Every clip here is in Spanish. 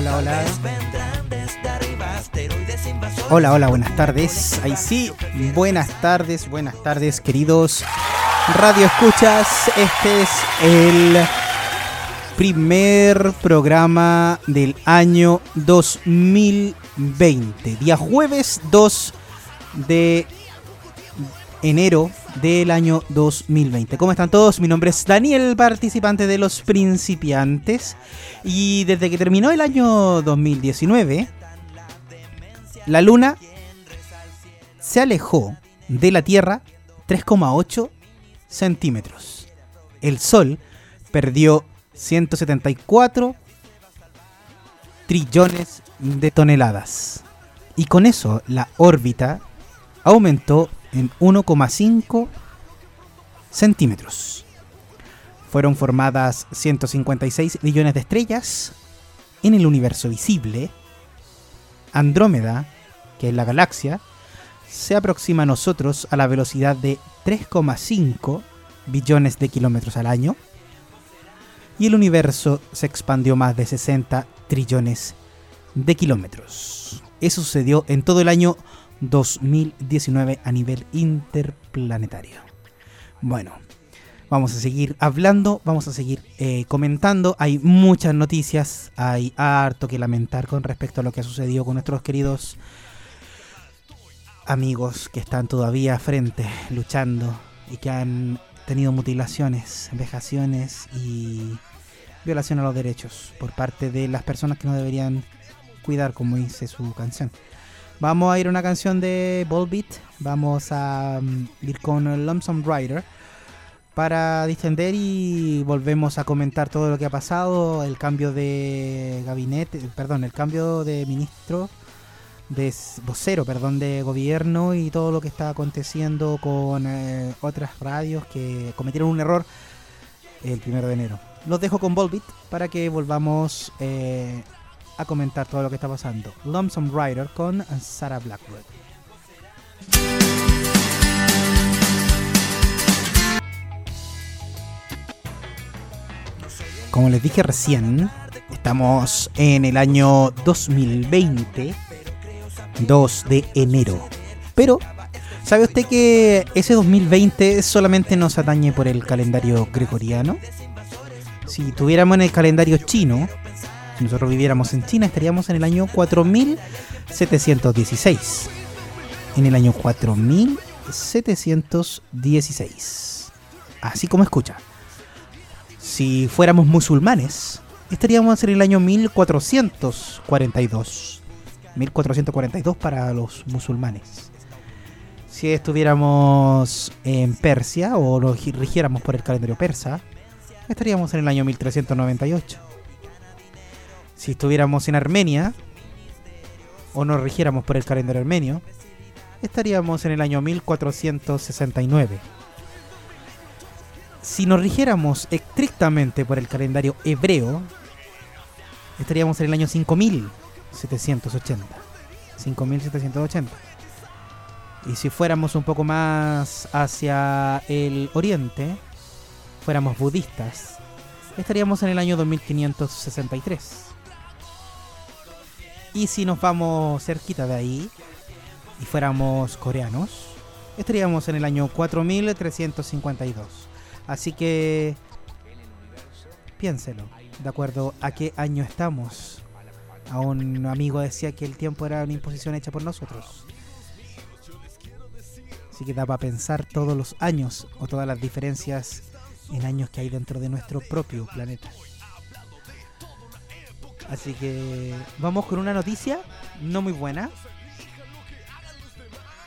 Hola, hola. Hola, hola, buenas tardes. Ahí sí, buenas tardes, buenas tardes, queridos Radio Escuchas. Este es el primer programa del año 2020. Día jueves 2 de enero del año 2020. ¿Cómo están todos? Mi nombre es Daniel, participante de los principiantes. Y desde que terminó el año 2019, la luna se alejó de la Tierra 3,8 centímetros. El Sol perdió 174 trillones de toneladas. Y con eso la órbita aumentó en 1,5 centímetros. Fueron formadas 156 millones de estrellas en el universo visible. Andrómeda, que es la galaxia, se aproxima a nosotros a la velocidad de 3,5 billones de kilómetros al año. Y el universo se expandió más de 60 trillones de kilómetros. Eso sucedió en todo el año 2019 a nivel interplanetario. Bueno, vamos a seguir hablando, vamos a seguir eh, comentando. Hay muchas noticias, hay harto que lamentar con respecto a lo que ha sucedido con nuestros queridos amigos que están todavía frente, luchando y que han tenido mutilaciones, vejaciones y violación a los derechos por parte de las personas que no deberían cuidar, como dice su canción. Vamos a ir a una canción de Volbeat. Vamos a mm, ir con Lumsum Rider para distender y volvemos a comentar todo lo que ha pasado, el cambio de gabinete, perdón, el cambio de ministro, de vocero, perdón, de gobierno y todo lo que está aconteciendo con eh, otras radios que cometieron un error el primero de enero. Los dejo con Volbeat para que volvamos eh, a comentar todo lo que está pasando. Lonesome Rider con Sarah Blackwood. Como les dije recién, estamos en el año 2020, 2 de enero. Pero, ¿sabe usted que ese 2020 solamente nos atañe por el calendario gregoriano? Si tuviéramos en el calendario chino, si nosotros viviéramos en China, estaríamos en el año 4716. En el año 4716. Así como escucha. Si fuéramos musulmanes, estaríamos en el año 1442. 1442 para los musulmanes. Si estuviéramos en Persia o nos rigiéramos por el calendario persa, estaríamos en el año 1398 si estuviéramos en Armenia o nos rigiéramos por el calendario armenio, estaríamos en el año 1469. Si nos rigiéramos estrictamente por el calendario hebreo, estaríamos en el año 5780. 5780. Y si fuéramos un poco más hacia el oriente, fuéramos budistas, estaríamos en el año 2563. Y si nos vamos cerquita de ahí y fuéramos coreanos, estaríamos en el año 4352. Así que piénselo, de acuerdo a qué año estamos. A un amigo decía que el tiempo era una imposición hecha por nosotros. Así que da para pensar todos los años o todas las diferencias en años que hay dentro de nuestro propio planeta. Así que vamos con una noticia no muy buena.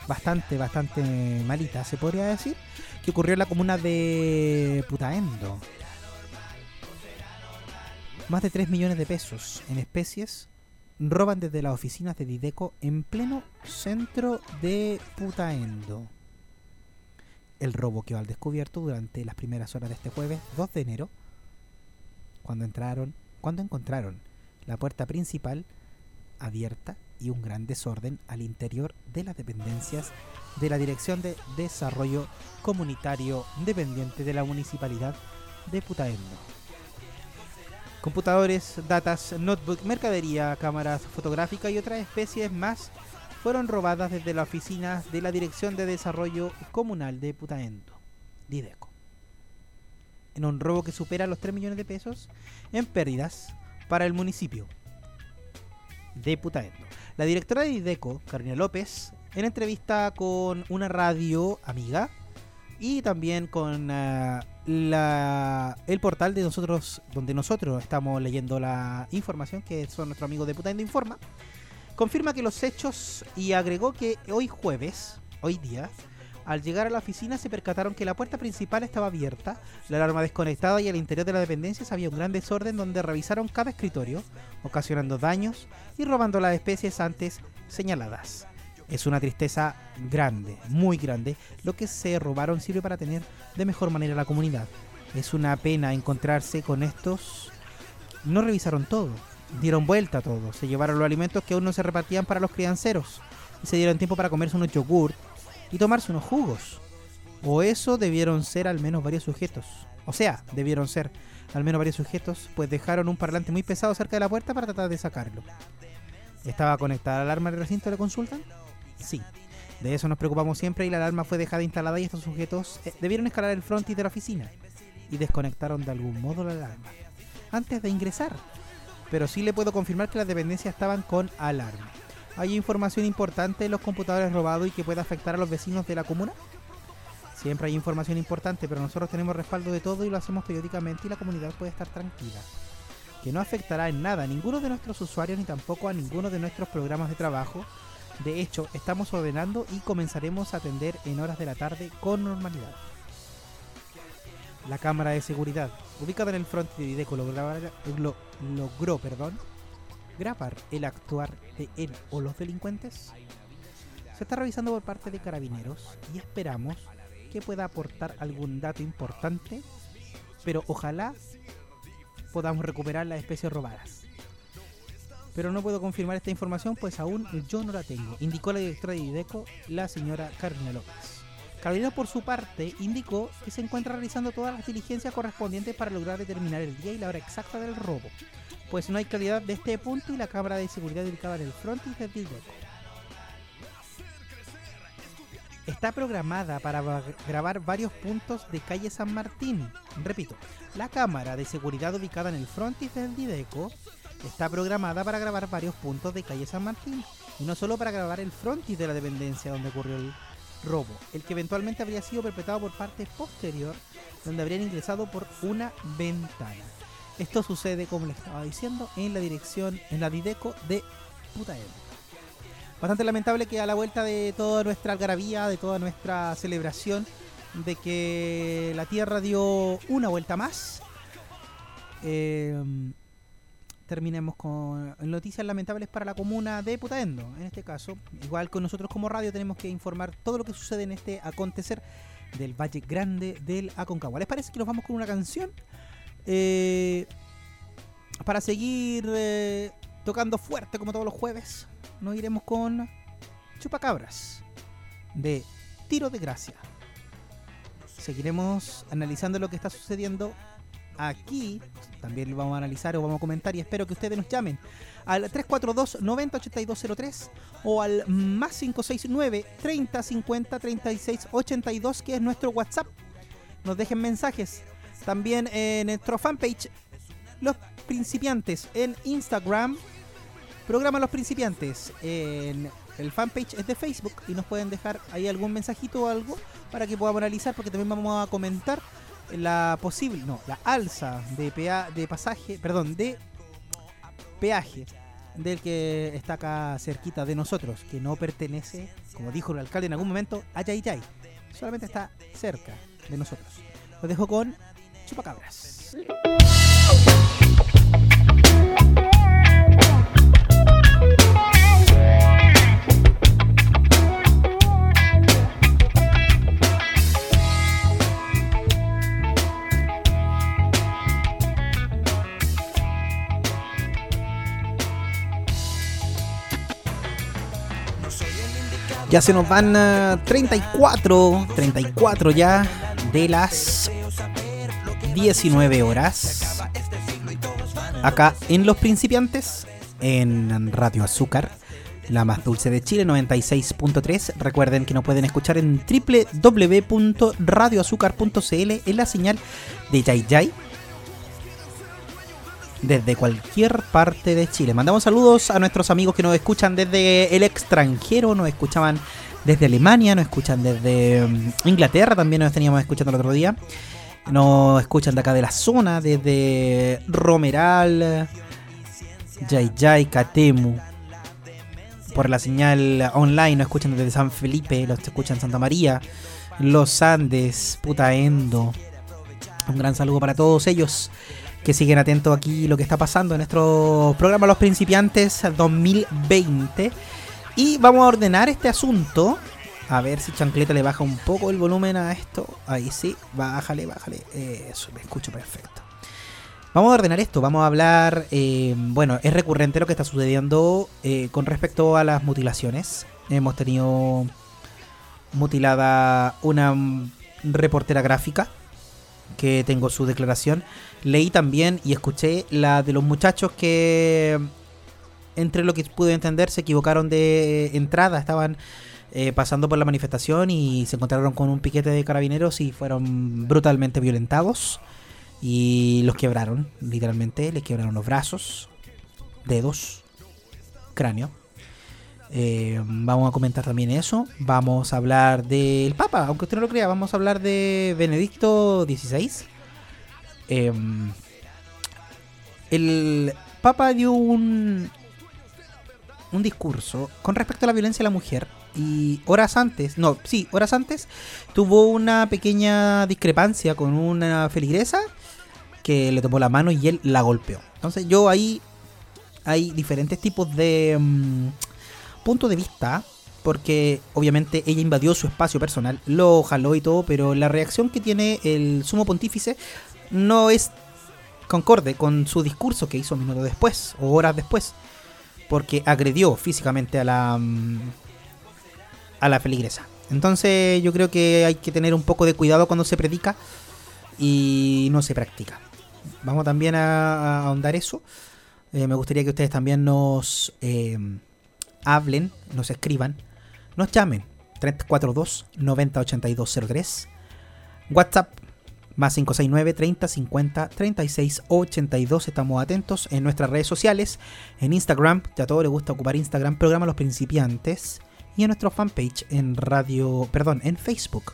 Bastante, bastante malita, se podría decir. Que ocurrió en la comuna de Putaendo. Más de 3 millones de pesos en especies roban desde las oficinas de Dideco en pleno centro de Putaendo. El robo quedó al descubierto durante las primeras horas de este jueves 2 de enero, cuando entraron, cuando encontraron la puerta principal abierta y un gran desorden al interior de las dependencias de la Dirección de Desarrollo Comunitario dependiente de la Municipalidad de Putaendo. Computadores, datas, notebook, mercadería, cámaras fotográficas y otras especies más fueron robadas desde la oficina de la Dirección de Desarrollo Comunal de Putaendo, Dideco. En un robo que supera los 3 millones de pesos en pérdidas para el municipio de Putaendo. La directora de Dideco, Carolina López, en entrevista con una radio amiga y también con uh, la, el portal de nosotros, donde nosotros estamos leyendo la información, que son nuestros amigos de Putaendo Informa, confirma que los hechos y agregó que hoy jueves, hoy día, al llegar a la oficina se percataron que la puerta principal estaba abierta, la alarma desconectada y al interior de la dependencia había un gran desorden donde revisaron cada escritorio, ocasionando daños y robando las especies antes señaladas. Es una tristeza grande, muy grande. Lo que se robaron sirve para tener de mejor manera la comunidad. Es una pena encontrarse con estos. No revisaron todo, dieron vuelta a todo. Se llevaron los alimentos que aún no se repartían para los crianceros. Y se dieron tiempo para comerse unos yogurt y tomarse unos jugos. O eso debieron ser al menos varios sujetos. O sea, debieron ser al menos varios sujetos, pues dejaron un parlante muy pesado cerca de la puerta para tratar de sacarlo. ¿Estaba conectada la alarma del recinto de consulta? Sí. De eso nos preocupamos siempre y la alarma fue dejada instalada y estos sujetos eh, debieron escalar el frontis de la oficina y desconectaron de algún modo la alarma antes de ingresar. Pero sí le puedo confirmar que las dependencias estaban con alarma. ¿Hay información importante en los computadores robados y que pueda afectar a los vecinos de la comuna? Siempre hay información importante, pero nosotros tenemos respaldo de todo y lo hacemos periódicamente y la comunidad puede estar tranquila. Que no afectará en nada a ninguno de nuestros usuarios ni tampoco a ninguno de nuestros programas de trabajo de hecho, estamos ordenando y comenzaremos a atender en horas de la tarde con normalidad. La cámara de seguridad, ubicada en el frente de Videco, logró, logró perdón, grabar el actuar de él o los delincuentes. Se está revisando por parte de carabineros y esperamos que pueda aportar algún dato importante, pero ojalá podamos recuperar las especies robadas pero no puedo confirmar esta información pues aún yo no la tengo, indicó la directora de IDECO, la señora Carolina López. Carolina por su parte indicó que se encuentra realizando todas las diligencias correspondientes para lograr determinar el día y la hora exacta del robo, pues no hay claridad de este punto y la cámara de seguridad ubicada en el frontis del IDECO. Está programada para grabar varios puntos de calle San Martín. Repito, la cámara de seguridad ubicada en el frontis del Dideco está programada para grabar varios puntos de calle San Martín y no solo para grabar el frontis de la dependencia donde ocurrió el robo, el que eventualmente habría sido perpetrado por parte posterior, donde habrían ingresado por una ventana. Esto sucede, como les estaba diciendo, en la dirección, en la Dideco de Putaendo. Bastante lamentable que a la vuelta de toda nuestra algarabía, de toda nuestra celebración, de que la Tierra dio una vuelta más, eh, terminemos con noticias lamentables para la comuna de Putaendo. En este caso, igual con nosotros como radio tenemos que informar todo lo que sucede en este acontecer del Valle Grande del Aconcagua. ¿Les parece que nos vamos con una canción? Eh, para seguir eh, tocando fuerte como todos los jueves, nos iremos con Chupacabras de Tiro de Gracia. Seguiremos analizando lo que está sucediendo aquí también lo vamos a analizar o vamos a comentar y espero que ustedes nos llamen al 342 908203 o al más 569 30 50 36 82 que es nuestro WhatsApp. Nos dejen mensajes. También en nuestro fanpage Los Principiantes en Instagram. Programa Los Principiantes en el fanpage es de Facebook y nos pueden dejar ahí algún mensajito o algo para que podamos analizar porque también vamos a comentar la posible, no, la alza de, de pasaje, perdón, de peaje del que está acá cerquita de nosotros, que no pertenece, como dijo el alcalde en algún momento, a Yay Solamente está cerca de nosotros. Lo dejo con Chupacabras. Ya se nos van 34, 34 ya de las 19 horas. acá en Los Principiantes, en Radio Azúcar, la más dulce de Chile, 96.3. Recuerden que nos pueden escuchar en www.radioazúcar.cl en la señal de Yay Yay. Desde cualquier parte de Chile. Mandamos saludos a nuestros amigos que nos escuchan desde el extranjero, nos escuchaban desde Alemania, nos escuchan desde mm, Inglaterra, también nos teníamos escuchando el otro día. Nos escuchan de acá de la zona, desde Romeral, Yay Catemu. Por la señal online nos escuchan desde San Felipe, los escuchan Santa María, Los Andes, Putaendo. Un gran saludo para todos ellos que siguen atentos aquí lo que está pasando en nuestro programa Los Principiantes 2020. Y vamos a ordenar este asunto a ver si Chancleta le baja un poco el volumen a esto. Ahí sí, bájale, bájale. Eso, me escucho perfecto. Vamos a ordenar esto, vamos a hablar, eh, bueno, es recurrente lo que está sucediendo eh, con respecto a las mutilaciones. Hemos tenido mutilada una reportera gráfica, que tengo su declaración. Leí también y escuché la de los muchachos que, entre lo que pude entender, se equivocaron de entrada, estaban eh, pasando por la manifestación y se encontraron con un piquete de carabineros y fueron brutalmente violentados y los quebraron, literalmente, les quebraron los brazos, dedos, cráneo. Eh, vamos a comentar también eso. Vamos a hablar del Papa, aunque usted no lo crea, vamos a hablar de Benedicto XVI. Em, el Papa dio un, un discurso con respecto a la violencia a la mujer y horas antes, no, sí, horas antes, tuvo una pequeña discrepancia con una feligresa que le tomó la mano y él la golpeó. Entonces yo ahí hay diferentes tipos de mm, puntos de vista, porque obviamente ella invadió su espacio personal, lo jaló y todo, pero la reacción que tiene el sumo pontífice no es concorde con su discurso que hizo minutos después o horas después, porque agredió físicamente a la... Mm, a la feligresa. Entonces yo creo que hay que tener un poco de cuidado cuando se predica y no se practica. Vamos también a, ahondar eso. Eh, me gustaría que ustedes también nos eh, hablen, nos escriban, nos llamen. 342 908203 WhatsApp más 569 30 50 36 82. Estamos atentos en nuestras redes sociales. En Instagram, ya a todos les gusta ocupar Instagram, programa Los Principiantes y en nuestro fanpage en radio, perdón, en Facebook,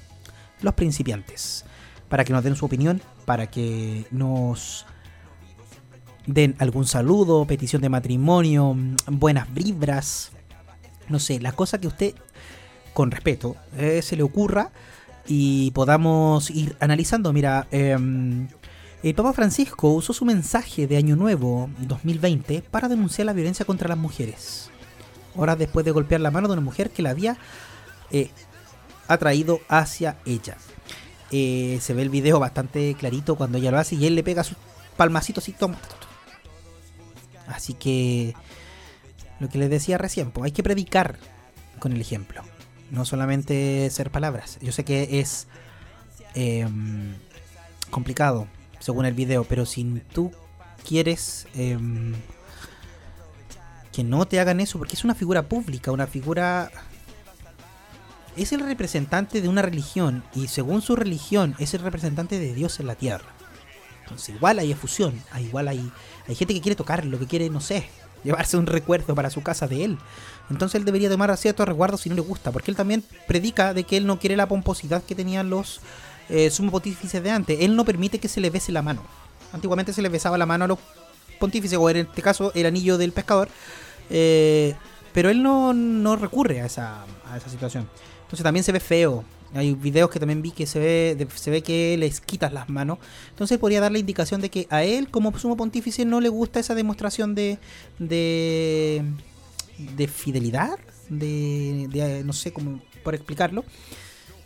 Los Principiantes, para que nos den su opinión, para que nos den algún saludo, petición de matrimonio, buenas vibras, no sé, la cosa que usted con respeto eh, se le ocurra y podamos ir analizando. Mira, em, el Papa Francisco usó su mensaje de Año Nuevo 2020 para denunciar la violencia contra las mujeres horas después de golpear la mano de una mujer que la había eh, atraído hacia ella. Eh, se ve el video bastante clarito cuando ella lo hace y él le pega sus palmacitos y toma. Así que lo que les decía recién, pues hay que predicar con el ejemplo, no solamente ser palabras. Yo sé que es em, complicado según el video, pero si tú quieres em, que no te hagan eso, porque es una figura pública, una figura... Es el representante de una religión y según su religión es el representante de Dios en la tierra. Entonces igual hay efusión, igual hay, hay gente que quiere tocarlo, que quiere, no sé, llevarse un recuerdo para su casa de él. Entonces él debería tomar ciertos recuerdos si no le gusta, porque él también predica de que él no quiere la pomposidad que tenían los eh, sumos pontífices de antes. Él no permite que se le bese la mano. Antiguamente se le besaba la mano a los pontífice, o en este caso el anillo del pescador, eh, pero él no, recurre a esa, a esa situación. Entonces también se ve feo. Hay videos que también vi que se ve, se ve que les quitas las manos. Entonces podría dar la indicación de que a él, como sumo pontífice, no le gusta esa demostración de, de, de fidelidad, de, no sé cómo por explicarlo.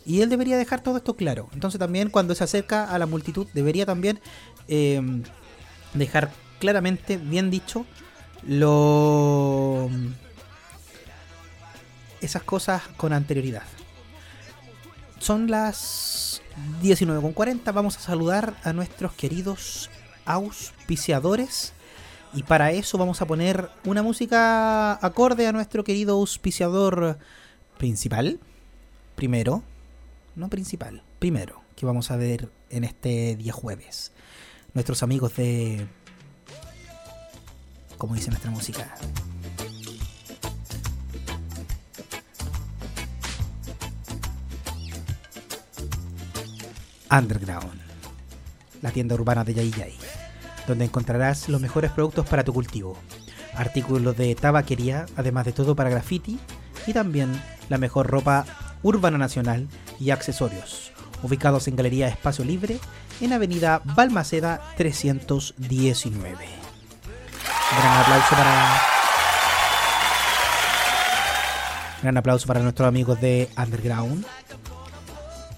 Y él debería dejar todo esto claro. Entonces también cuando se acerca a la multitud, debería también eh, dejar claramente, bien dicho, lo esas cosas con anterioridad. Son las 19.40. Vamos a saludar a nuestros queridos auspiciadores Y para eso vamos a poner una música acorde a nuestro querido auspiciador principal. Primero, no principal, primero, que vamos a ver en este día jueves. Nuestros amigos de... Como dice nuestra música. Underground, la tienda urbana de Yay Yay, donde encontrarás los mejores productos para tu cultivo, artículos de tabaquería, además de todo para graffiti y también la mejor ropa urbana nacional y accesorios, ubicados en Galería Espacio Libre en Avenida Balmaceda 319. Gran aplauso para Gran aplauso para nuestros amigos de Underground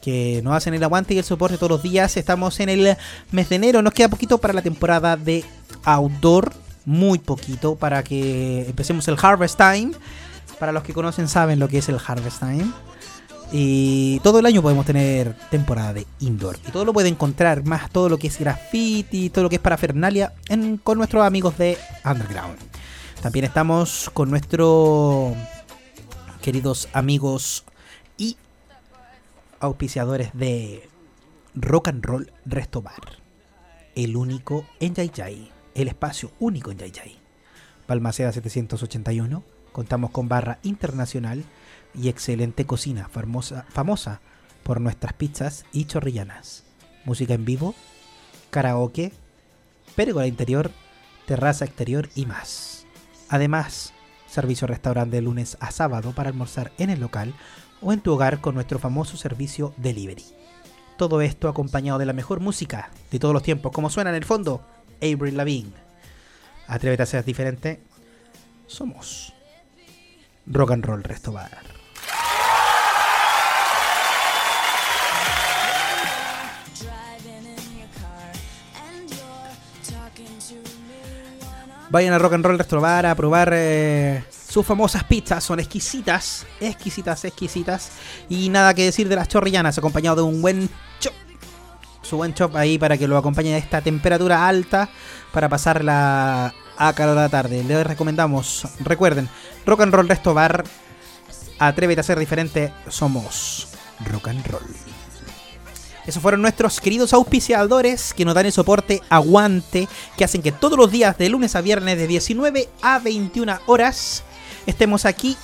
que nos hacen el aguante y el soporte todos los días. Estamos en el mes de enero, nos queda poquito para la temporada de outdoor, muy poquito para que empecemos el Harvest Time. Para los que conocen saben lo que es el Harvest Time. Y todo el año podemos tener temporada de indoor. Y todo lo puede encontrar, más todo lo que es graffiti, todo lo que es parafernalia, en, con nuestros amigos de Underground. También estamos con nuestros queridos amigos auspiciadores de Rock and Roll Resto Bar. El único en Yay El espacio único en Yay Palmaceda 781. Contamos con barra internacional y excelente cocina, famosa, famosa por nuestras pizzas y chorrillanas. Música en vivo, karaoke, pérgola interior, terraza exterior y más. Además, servicio restaurante de lunes a sábado para almorzar en el local o en tu hogar con nuestro famoso servicio delivery. Todo esto acompañado de la mejor música de todos los tiempos, como suena en el fondo, Avril Lavigne. Atrévete a ser diferente. Somos Rock and Roll Restobar. Vayan a Rock and Roll Restobar a probar eh, sus famosas pizzas. Son exquisitas, exquisitas, exquisitas. Y nada que decir de las chorrillanas, acompañado de un buen chop. Su buen chop ahí para que lo acompañe a esta temperatura alta para pasarla a calor de la tarde. Les recomendamos, recuerden, Rock and Roll Restobar. Atrévete a ser diferente, somos Rock and Roll. Esos fueron nuestros queridos auspiciadores que nos dan el soporte aguante, que hacen que todos los días de lunes a viernes de 19 a 21 horas estemos aquí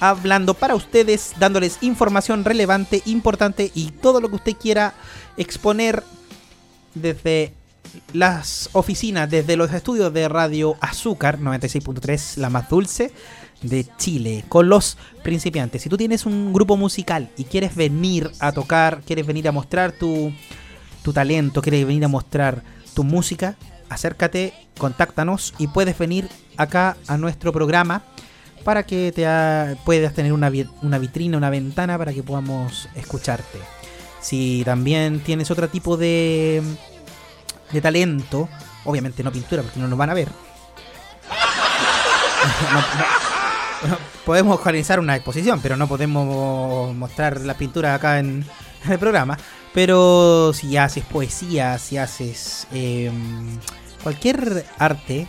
hablando para ustedes, dándoles información relevante, importante y todo lo que usted quiera exponer desde las oficinas, desde los estudios de Radio Azúcar 96.3, la más dulce de Chile con los principiantes. Si tú tienes un grupo musical y quieres venir a tocar, quieres venir a mostrar tu, tu talento, quieres venir a mostrar tu música, acércate, contáctanos y puedes venir acá a nuestro programa para que te puedas tener una, una vitrina, una ventana para que podamos escucharte. Si también tienes otro tipo de, de talento, obviamente no pintura porque no nos van a ver. podemos organizar una exposición, pero no podemos mostrar la pintura acá en, el programa. Pero si haces poesía, si haces em, cualquier arte,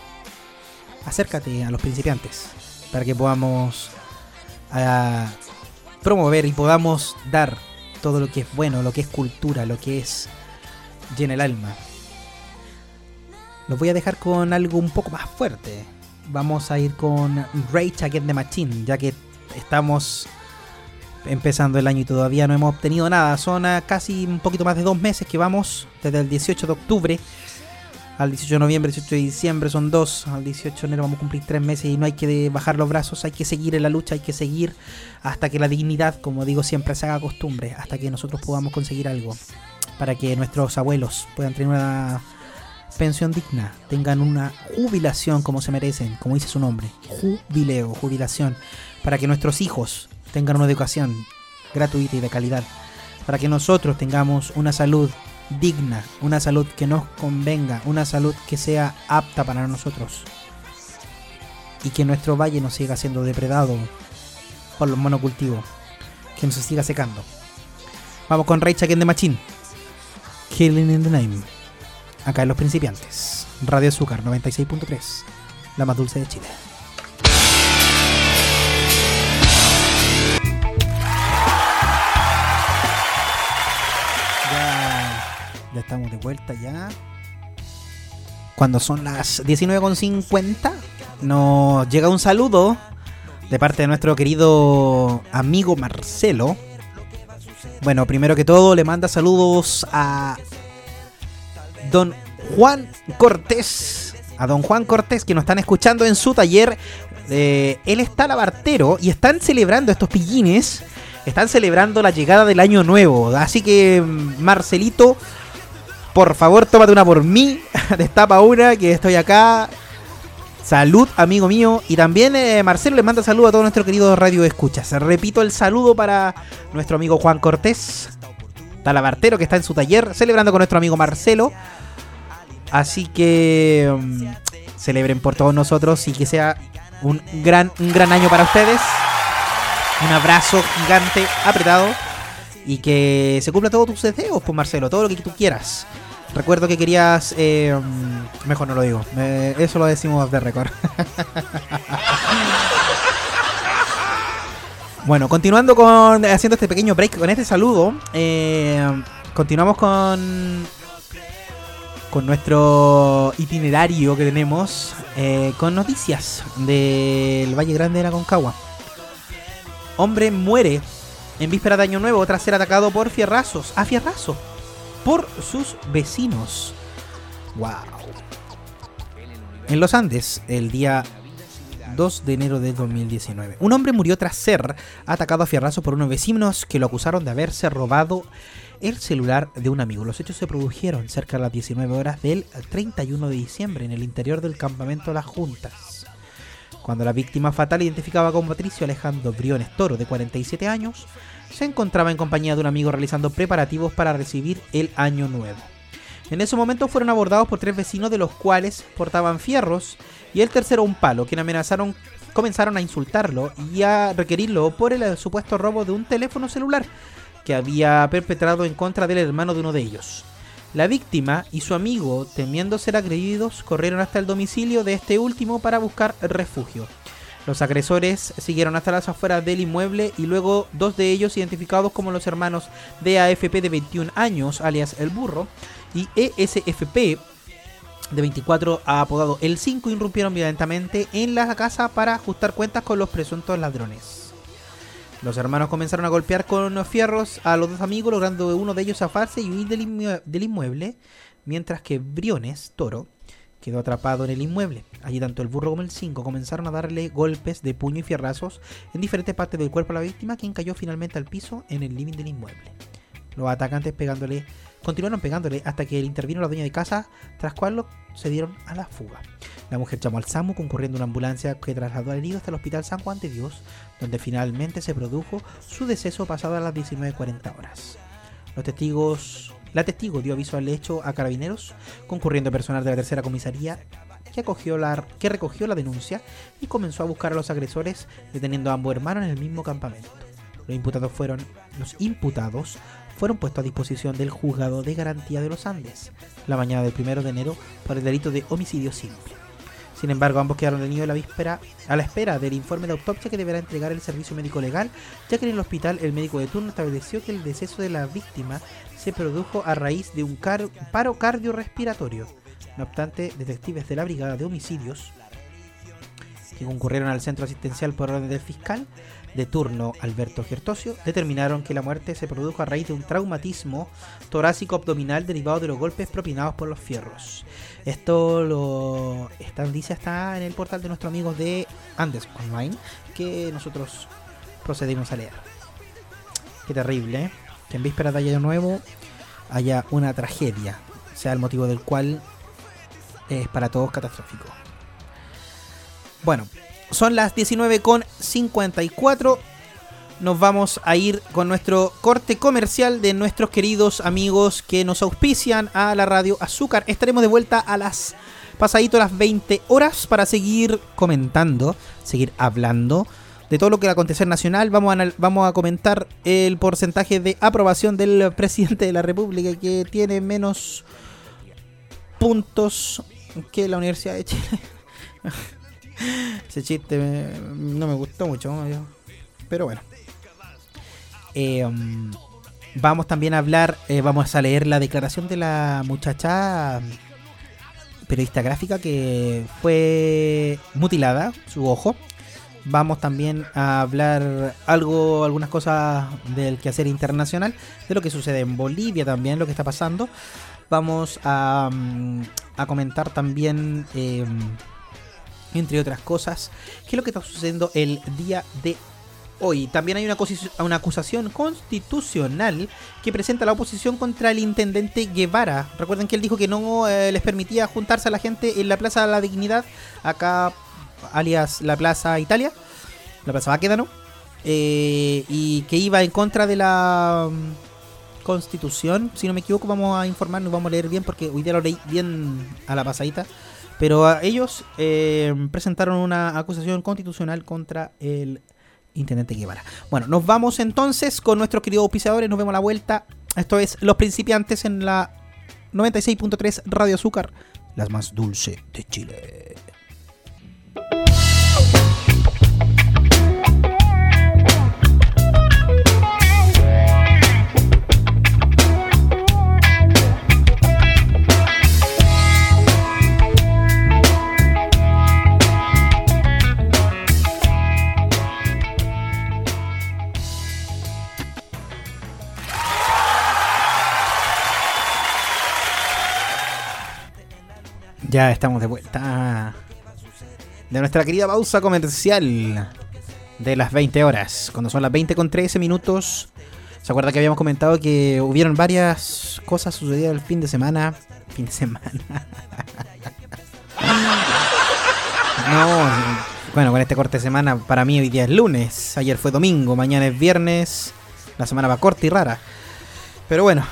acércate a los principiantes para que podamos promover y podamos dar todo lo que es bueno, lo que es cultura, lo que es llena el alma. Los voy a dejar con algo un poco más fuerte vamos a ir con Rage Against the Machine, ya que estamos empezando el año y todavía no hemos obtenido nada. Son casi un poquito más de dos meses que vamos, desde el 18 de octubre al 18 de noviembre, 18 de diciembre, son dos. Al 18 de enero vamos a cumplir tres meses y no hay que bajar los brazos, hay que seguir en la lucha, hay que seguir hasta que la dignidad, como digo siempre, se haga costumbre, hasta que nosotros podamos conseguir algo. Para que nuestros abuelos puedan tener una pensión digna, tengan una jubilación como se merecen, como dice su nombre, jubileo, jubilación, para que nuestros hijos tengan una educación gratuita y de calidad, para que nosotros tengamos una salud digna, una salud que nos convenga, una salud que sea apta para nosotros y que nuestro valle no siga siendo depredado por los monocultivos, que no se siga secando. Vamos con Rage Again de Machine. Killing in the Name acá en Los Principiantes. Radio Azúcar 96.3, la más dulce de Chile. Ya, estamos de vuelta ya. Cuando son las 19.50 nos llega un saludo de parte de nuestro querido amigo Marcelo. Bueno, primero que todo le manda saludos a don Juan Cortés. A don Juan Cortés que nos están escuchando en su taller. Eh, él está labartero y están celebrando estos pillines. Están celebrando la llegada del año nuevo. Así que, Marcelito, por favor, tómate una por mí. Destapa una, que estoy acá. Salud, amigo mío. Y también eh, Marcelo le manda saludo a todo nuestro querido Radio Escuchas. Repito el saludo para nuestro amigo Juan Cortés, talabartero que está en su taller, celebrando con nuestro amigo Marcelo. Así que um, celebren por todos nosotros y que sea un gran, un gran año para ustedes. Un abrazo gigante, apretado. Y que se cumpla todos tus deseos, pues Marcelo, todo lo que tú quieras. Recuerdo que querías. Eh, mejor no lo digo. Eso lo decimos de récord. bueno, continuando con. Haciendo este pequeño break con este saludo. Eh, continuamos con. Con nuestro itinerario que tenemos. eh, con noticias del Valle Grande de la Concagua. Hombre muere en víspera de Año Nuevo tras ser atacado por fierrazos. A fierrazos por sus vecinos. ¡Wow! En los Andes, el día 2 de enero de 2019, un hombre murió tras ser atacado a fierrazo por unos vecinos que lo acusaron de haberse robado el celular de un amigo. Los hechos se produjeron cerca de las 19 horas del 31 de diciembre en el interior del campamento Las Juntas. Cuando la víctima fatal, identificada como Patricio Alejandro Briones Toro, de 47 años, se encontraba en compañía de un amigo realizando preparativos para recibir el año nuevo. En ese momento fueron abordados por tres vecinos de los cuales portaban fierros y el tercero un palo, quien amenazaron, comenzaron a insultarlo y a requerirlo por el supuesto robo de un teléfono celular que había perpetrado en contra del hermano de uno de ellos. La víctima y su amigo, temiendo ser agredidos, corrieron hasta el domicilio de este último para buscar refugio. Los agresores siguieron hasta las afueras del inmueble y luego dos de ellos, identificados como los hermanos de AFP de 21 años, alias El Burro, y ESFP de 24, apodado El 5, irrumpieron violentamente en la casa para ajustar cuentas con los presuntos ladrones. Los hermanos comenzaron a golpear con los fierros a los dos amigos, logrando uno de ellos zafarse y huir del, del inmueble, mientras que Briones, Toro, quedó atrapado en el inmueble. Allí tanto el burro como el 5 comenzaron a darle golpes de puño y fierrazos en diferentes partes del cuerpo a la víctima, quien cayó finalmente al piso en el living del inmueble. Los atacantes pegándole, continuaron pegándole hasta que intervino la dueña de casa, tras cual se dieron a la fuga. La mujer llamó al SAMU concurriendo una ambulancia que trasladó al herido hasta el hospital San Juan de Dios, donde finalmente se produjo su deceso pasado a las 19.40 horas. Los testigos, la testigo dio aviso al hecho a carabineros, concurriendo personal de la tercera comisaría que, acogió la, que recogió la denuncia y comenzó a buscar a los agresores, deteniendo a ambos hermanos en el mismo campamento. Los imputados fueron, los imputados fueron puestos a disposición del juzgado de garantía de los Andes la mañana del 1 de enero por el delito de homicidio simple. Sin embargo, ambos quedaron detenidos la víspera a la espera del informe de autopsia que deberá entregar el servicio médico legal, ya que en el hospital el médico de turno estableció que el deceso de la víctima se produjo a raíz de un car- paro cardiorrespiratorio. No obstante, detectives de la Brigada de Homicidios que concurrieron al centro asistencial por orden del fiscal de turno Alberto Gertosio determinaron que la muerte se produjo a raíz de un traumatismo torácico abdominal derivado de los golpes propinados por los fierros. Esto lo esta noticia está en el portal de nuestros amigos de Andes Online que nosotros procedimos a leer. Qué terrible, ¿eh? que en vísperas de Año Nuevo haya una tragedia, sea el motivo del cual es para todos catastrófico. Bueno, son las 19.54. Nos vamos a ir con nuestro corte comercial de nuestros queridos amigos que nos auspician a la radio Azúcar. Estaremos de vuelta a las pasadito las 20 horas para seguir comentando, seguir hablando de todo lo que va a acontecer nacional. Vamos a, vamos a comentar el porcentaje de aprobación del presidente de la República que tiene menos puntos que la Universidad de Chile. Ese chiste no me gustó mucho. Pero bueno. Eh, um, vamos también a hablar, eh, vamos a leer la declaración de la muchacha periodista gráfica que fue mutilada, su ojo. Vamos también a hablar algo, algunas cosas del quehacer internacional, de lo que sucede en Bolivia también, lo que está pasando. Vamos a, a comentar también, em, entre otras cosas, qué es lo que está sucediendo el día de hoy. También hay una, una acusación constitucional que presenta la oposición contra el intendente Guevara. Recuerden que él dijo que no eh, les permitía juntarse a la gente en la Plaza de la Dignidad, acá alias la Plaza Italia, la Plaza Baquedano, eh, y que iba en contra de la mm, constitución. Si no me equivoco, vamos a informarnos, vamos a leer bien porque hoy día lo leí bien a la pasadita. Pero ellos eh, presentaron una acusación constitucional contra el Intendente Guevara. Bueno, nos vamos entonces con nuestros queridos auspiciadores. Nos vemos a la vuelta. Esto es Los Principiantes en la 96.3 Radio Azúcar, las más dulce de Chile. Estamos de vuelta de nuestra querida pausa comercial de las 20 horas. Cuando son las 20 con 13 minutos. ¿Se acuerda que habíamos comentado que hubieron varias cosas sucedidas el fin de semana? Fin de semana. no, bueno, con este corte de semana, para mí hoy día es lunes. Ayer fue domingo, mañana es viernes. La semana va corta y rara. Pero bueno,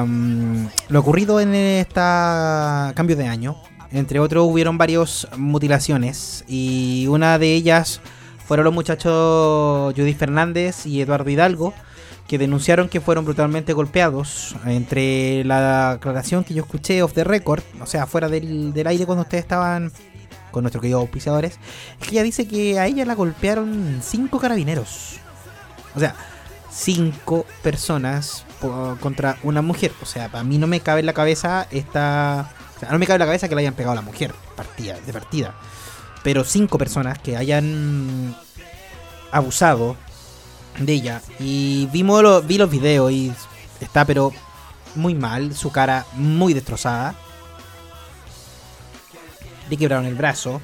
um, lo ocurrido en este cambio de año, entre otros, hubieron varias mutilaciones y una de ellas fueron los muchachos Judith Fernández y Eduardo Hidalgo, que denunciaron que fueron brutalmente golpeados. Entre la aclaración que yo escuché off the record, o sea, fuera del, aire cuando ustedes estaban con nuestros queridos auspiciadores, es que ella dice que a ella la golpearon cinco carabineros. O sea, cinco personas contra una mujer. O sea, para mí no me cabe en la cabeza esta. O sea, no me cabe en la cabeza que le hayan pegado a la mujer partida, de partida. Pero cinco personas que hayan abusado de ella. Y vimos lo, vi los videos y está pero muy mal, su cara muy destrozada. Le quebraron el brazo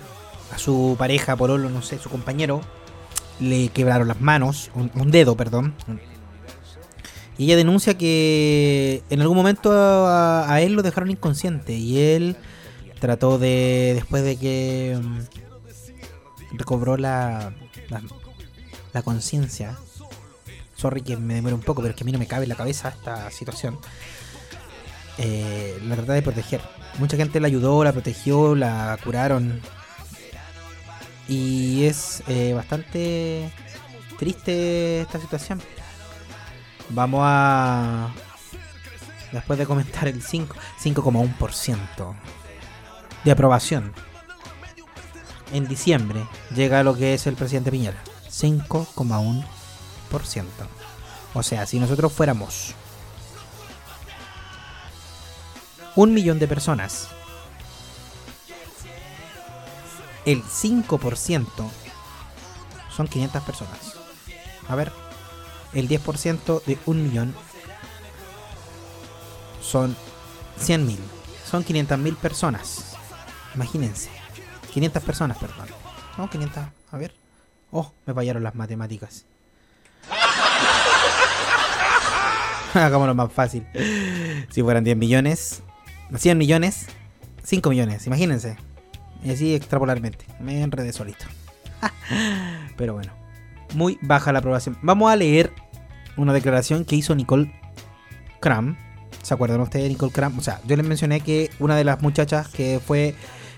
a su pareja, por no sé, su compañero. Le quebraron las manos, un dedo, perdón, ella denuncia que en algún momento a, él lo dejaron inconsciente y él trató de, después de que mm, recobró la, la, conciencia, sorry que me demore un poco, pero es que a mí no me cabe en la cabeza esta situación, eh, la trató de proteger. Mucha gente la ayudó, la protegió, la curaron. Y es eh, bastante triste esta situación. Vamos a. Después de comentar el 5, 5,1% de aprobación. En diciembre llega lo que es el presidente Piñera. 5,1%. O sea, si nosotros fuéramos un millón de personas, el 5% son 500 personas. A ver, el 10% de un millón son 100.000. Son 500.000 personas. Imagínense. 500 personas, perdón. No, 500. A ver. Oh, me fallaron las matemáticas. Hagámoslo más fácil. Si fueran 10 millones, 100 millones, 5 millones, imagínense. Y así extrapolarmente. Me enredé solito. Pero bueno muy baja la aprobación. Vamos a leer una declaración que hizo Nicole Cram. ¿Se acuerdan ustedes de Nicole Cram? O sea, yo les mencioné que una de las muchachas que fue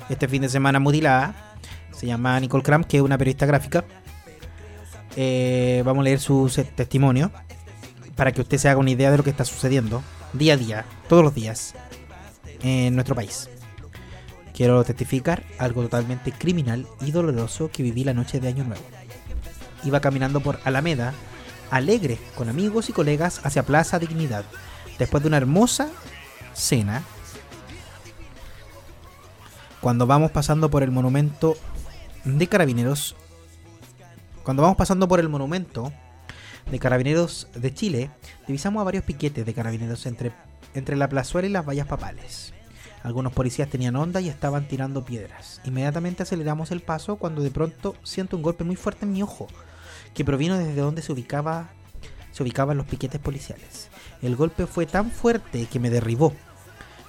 este fin de semana mutilada se llama Nicole Cram, que es una periodista gráfica. Eh, vamos a leer su testimonio para que usted se haga una idea de lo que está sucediendo día a día, todos los días, en nuestro país. Quiero testificar algo totalmente criminal y doloroso que viví la noche de Año Nuevo. Iba caminando por Alameda, alegre, con amigos y colegas hacia Plaza Dignidad, después de una hermosa cena. Cuando vamos pasando por el monumento de Carabineros, cuando vamos pasando por el monumento de Carabineros de Chile, divisamos a varios piquetes de carabineros entre, entre la plazuela y las vallas papales. Algunos policías tenían onda y estaban tirando piedras. Inmediatamente aceleramos el paso cuando de pronto siento un golpe muy fuerte en mi ojo, que provino desde donde se ubicaba se ubicaban los piquetes policiales. El golpe fue tan fuerte que me derribó.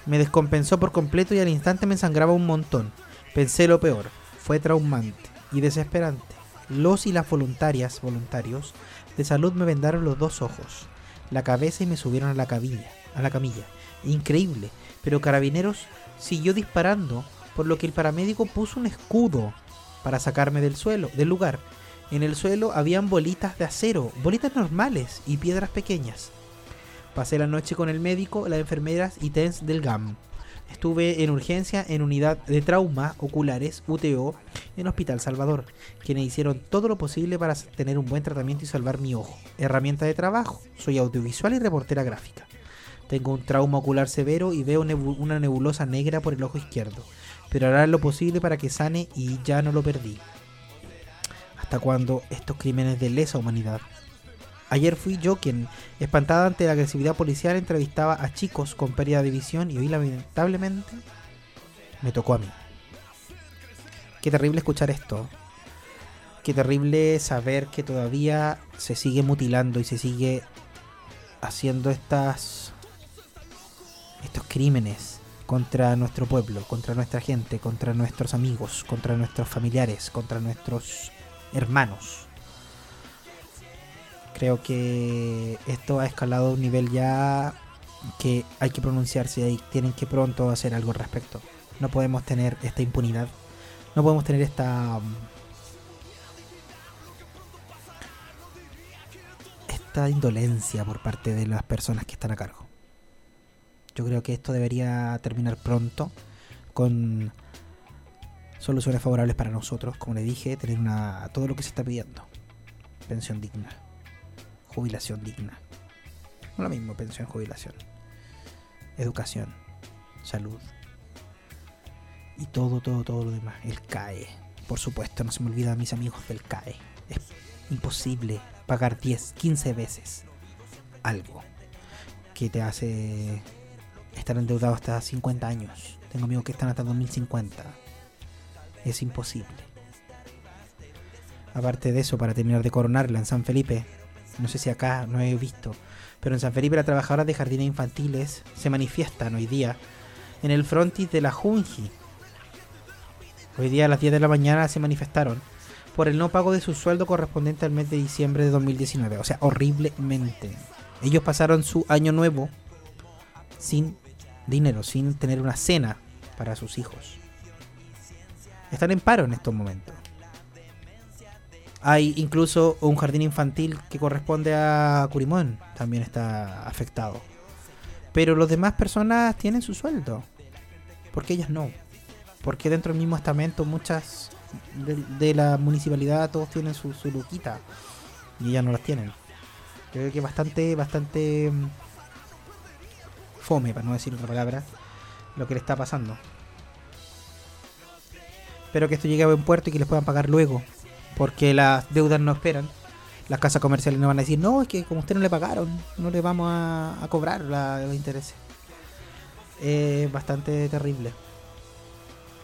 Me descompensó por completo y al instante me sangraba un montón. Pensé lo peor. Fue traumante y desesperante. Los y las voluntarias, voluntarios de salud me vendaron los dos ojos, la cabeza y me subieron a la cabilla, a la camilla. Increíble, pero Carabineros siguió disparando, por lo que el paramédico puso un escudo para sacarme del suelo, del lugar. En el suelo habían bolitas de acero, bolitas normales y piedras pequeñas. Pasé la noche con el médico, las enfermeras y TENS del GAM. Estuve en urgencia en unidad de trauma oculares UTO en Hospital Salvador, quienes hicieron todo lo posible para tener un buen tratamiento y salvar mi ojo. Herramienta de trabajo, soy audiovisual y reportera gráfica. Tengo un trauma ocular severo y veo una nebulosa negra por el ojo izquierdo, pero haré lo posible para que sane y ya no lo perdí. ¿Hasta cuándo estos crímenes de lesa humanidad? Ayer fui yo quien, espantada ante la agresividad policial, entrevistaba a chicos con pérdida de visión y hoy lamentablemente me tocó a mí. Qué terrible escuchar esto. Qué terrible saber que todavía se sigue mutilando y se sigue haciendo estas estos crímenes contra nuestro pueblo, contra nuestra gente, contra nuestros amigos, contra nuestros familiares, contra nuestros hermanos. Creo que esto ha escalado a un nivel ya que hay que pronunciarse y tienen que pronto hacer algo al respecto. No podemos tener esta impunidad. No podemos tener esta esta indolencia por parte de las personas que están a cargo. Yo creo que esto debería terminar pronto con soluciones favorables para nosotros, como le dije, tener una todo lo que se está pidiendo. Pensión digna, jubilación digna. No lo mismo, pensión, jubilación. Educación, salud. Y todo, todo, todo lo demás. El CAE. Por supuesto, no se me olvida a mis amigos del CAE. Es imposible pagar 10, 15 veces algo que te hace estar endeudado hasta 50 años. Tengo amigos que están hasta 2050. Es imposible. Aparte de eso, para terminar de coronarla en San Felipe, no sé si acá no he visto, pero en San Felipe las trabajadoras de jardines infantiles se manifiestan hoy día en el frontis de la Junji. Hoy día a las 10 de la mañana se manifestaron por el no pago de su sueldo correspondiente al mes de diciembre de 2019. O sea, horriblemente. Ellos pasaron su año nuevo sin dinero, sin tener una cena para sus hijos. Están en paro en estos momentos. Hay incluso un jardín infantil que corresponde a Curimón, también está afectado. Pero los demás personas tienen su sueldo. porque ellas no? Porque dentro del mismo estamento muchas de, la municipalidad todos tienen su, su luquita y ellas no las tienen. Creo que bastante, bastante mm, fome, para no decir otra palabra, lo que le está pasando. Espero que esto llegue a buen puerto y que les puedan pagar luego, porque las deudas no esperan. Las casas comerciales no van a decir, no, es que como usted no le pagaron, no le vamos a, cobrar la, los intereses. Es bastante terrible.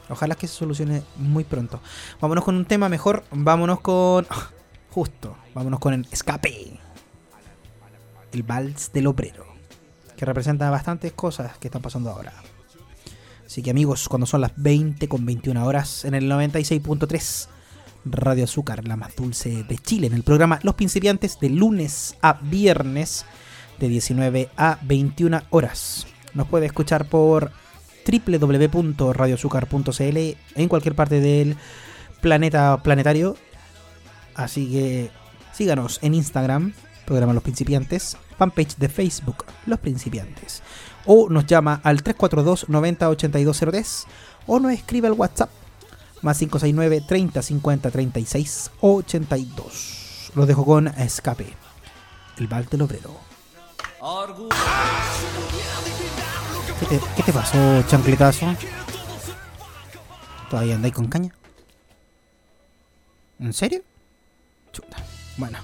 Ojalá que se solucione muy pronto. Vámonos con un tema mejor. Vámonos con. Justo. Vámonos con el escape. El vals del obrero que representa bastantes cosas que están pasando ahora. Así que amigos, cuando son las 20 con 21 horas en el 96.3 Radio Azúcar, la más dulce de Chile, en el programa Los Principiantes de lunes a viernes de 19 a 21 horas. Nos puede escuchar por www.radioazúcar.cl en cualquier parte del planeta planetario. Así que síganos en Instagram, programa Los Principiantes, fanpage de Facebook, Los Principiantes. O nos llama al 342 90 8203 o nos escribe al WhatsApp más 569 30 50 36 82. Los dejo con Escape, el Val del Obrero. ¿Qué te, qué te pasó, chancletazo? ¿Todavía andáis con caña? ¿En serio? Chuta. Bueno,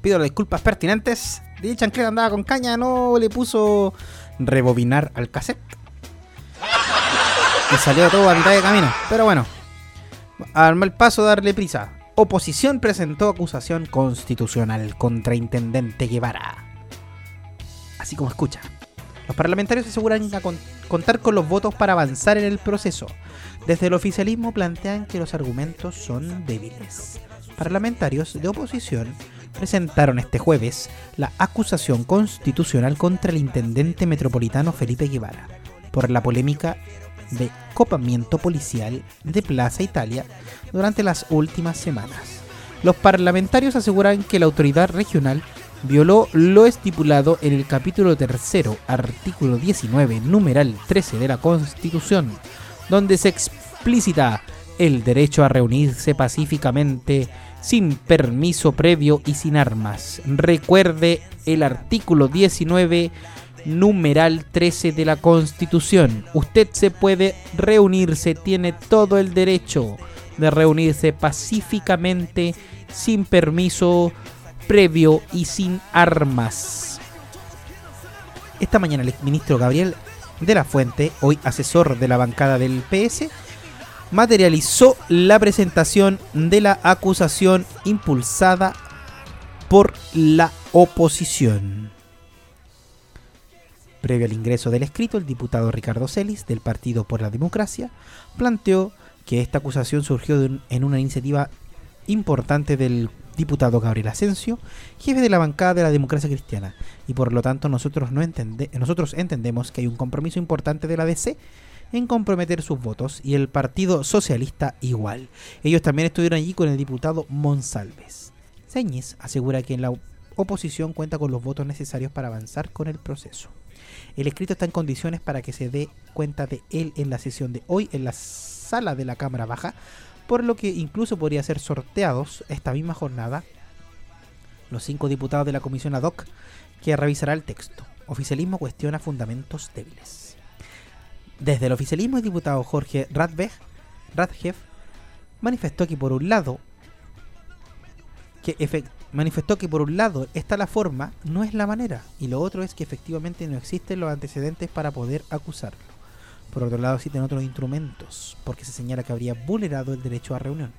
pido las disculpas pertinentes. De chancleta andaba con caña, no le puso rebobinar al cassette. Y salió todo a mitad de camino. Pero bueno, al mal paso darle prisa. Oposición presentó acusación constitucional contra Intendente Guevara. Así como escucha. Los parlamentarios aseguran contar con los votos para avanzar en el proceso. Desde el oficialismo plantean que los argumentos son débiles. Parlamentarios de oposición presentaron este jueves la acusación constitucional contra el intendente metropolitano Felipe Guevara por la polémica de copamiento policial de Plaza Italia durante las últimas semanas. Los parlamentarios aseguran que la autoridad regional violó lo estipulado en el capítulo tercero, artículo 19, numeral 13 de la Constitución, donde se explícita el derecho a reunirse pacíficamente sin permiso previo y sin armas. Recuerde el artículo 19 numeral 13 de la Constitución. Usted se puede reunirse, tiene todo el derecho de reunirse pacíficamente, sin permiso previo y sin armas. Esta mañana el ministro Gabriel de la Fuente, hoy asesor de la bancada del PS, materializó la presentación de la acusación impulsada por la oposición. Previo al ingreso del escrito, el diputado Ricardo Celis, del Partido por la Democracia, planteó que esta acusación surgió en una iniciativa importante del diputado Gabriel Asensio, jefe de la bancada de la democracia cristiana, y por lo tanto nosotros, no nosotros entendemos que hay un compromiso importante de la DC en comprometer sus votos y el Partido Socialista igual. Ellos también estuvieron allí con el diputado Monsalves. Señez asegura que en la oposición cuenta con los votos necesarios para avanzar con el proceso. El escrito está en condiciones para que se dé cuenta de él en la sesión de hoy en la sala de la Cámara Baja, por lo que incluso podría ser sorteados esta misma jornada los cinco diputados de la comisión ad hoc que revisará el texto. Oficialismo cuestiona fundamentos débiles. Desde el oficialismo, el diputado Jorge Radbeg, Radjev manifestó que por un lado que manifestó que por un lado está la forma, no es la manera, y lo otro es que efectivamente no existen los antecedentes para poder acusarlo. Por otro lado existen otros instrumentos, porque se señala que habría vulnerado el derecho a reunión.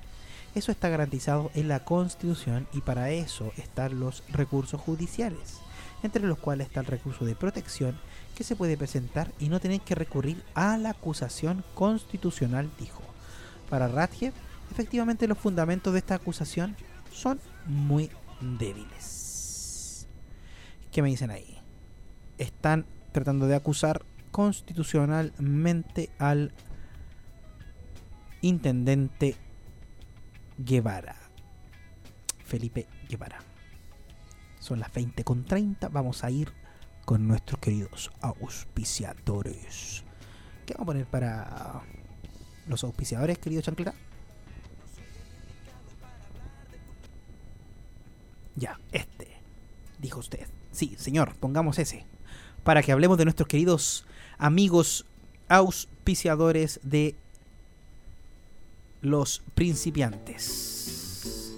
Eso está garantizado en la Constitución y para eso están los recursos judiciales, entre los cuales está el recurso de protección que se puede presentar y no tener que recurrir a la acusación constitucional, dijo. Para Radjev, efectivamente los fundamentos de esta acusación son muy débiles. ¿Qué me dicen ahí? Están tratando de acusar constitucionalmente al intendente Guevara. Felipe Guevara. Son las 20 con 30. Vamos a ir con nuestros queridos auspiciadores. ¿Qué vamos a poner para los auspiciadores, querido Chanclera? Ya, este. Dijo usted. Sí, señor, pongamos ese. Para que hablemos de nuestros queridos amigos auspiciadores de los principiantes.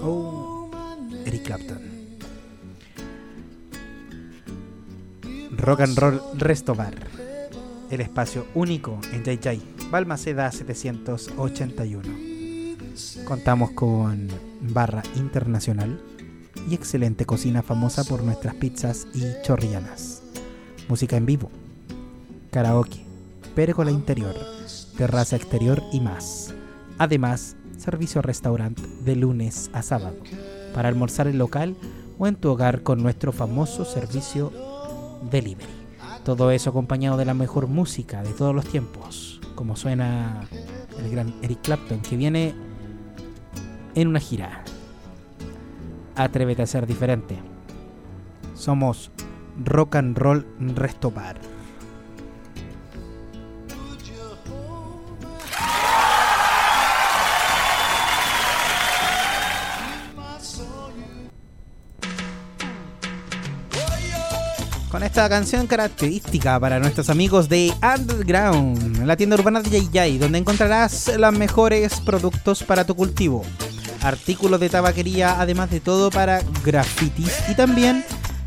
Oh, Eric Clapton. Rock and Roll Restobar. El espacio único en JJ. Balmaceda 781. Contamos con barra internacional y excelente cocina famosa por nuestras pizzas y chorrianas. Música en vivo, karaoke, pérgola interior, terraza exterior y más. Además, servicio restaurante de lunes a sábado para almorzar en local o en tu hogar con nuestro famoso servicio delivery. Todo eso acompañado de la mejor música de todos los tiempos, como suena el gran Eric Clapton, que viene en una gira. Atrévete a ser diferente. Somos Rock and Roll Resto con esta canción característica para nuestros amigos de Underground, la tienda urbana de JJ, donde encontrarás los mejores productos para tu cultivo, artículos de tabaquería, además de todo para grafitis y también